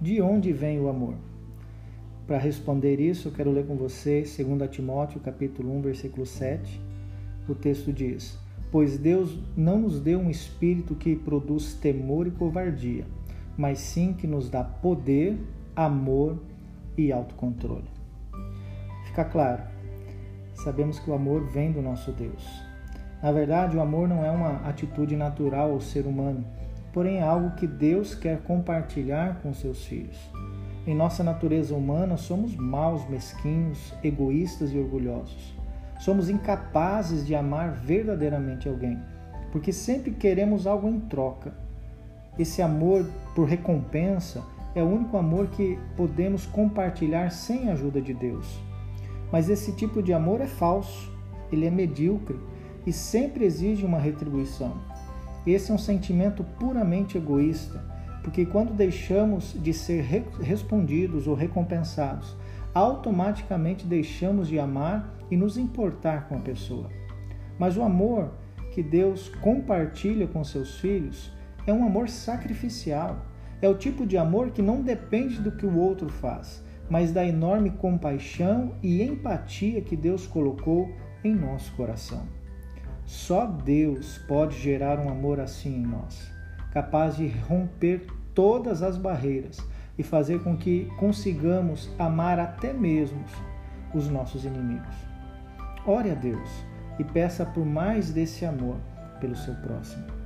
De onde vem o amor? Para responder isso, eu quero ler com você 2 Timóteo, capítulo 1, versículo 7. O texto diz: Pois Deus não nos deu um espírito que produz temor e covardia, mas sim que nos dá poder, amor e autocontrole. Fica claro, sabemos que o amor vem do nosso Deus. Na verdade, o amor não é uma atitude natural ao ser humano, porém é algo que Deus quer compartilhar com seus filhos. Em nossa natureza humana, somos maus, mesquinhos, egoístas e orgulhosos. Somos incapazes de amar verdadeiramente alguém, porque sempre queremos algo em troca. Esse amor por recompensa é o único amor que podemos compartilhar sem a ajuda de Deus. Mas esse tipo de amor é falso, ele é medíocre e sempre exige uma retribuição. Esse é um sentimento puramente egoísta, porque quando deixamos de ser respondidos ou recompensados, automaticamente deixamos de amar e nos importar com a pessoa. Mas o amor que Deus compartilha com seus filhos é um amor sacrificial. É o tipo de amor que não depende do que o outro faz, mas da enorme compaixão e empatia que Deus colocou em nosso coração. Só Deus pode gerar um amor assim em nós, capaz de romper todas as barreiras e fazer com que consigamos amar até mesmo os nossos inimigos. Ore a Deus e peça por mais desse amor pelo seu próximo.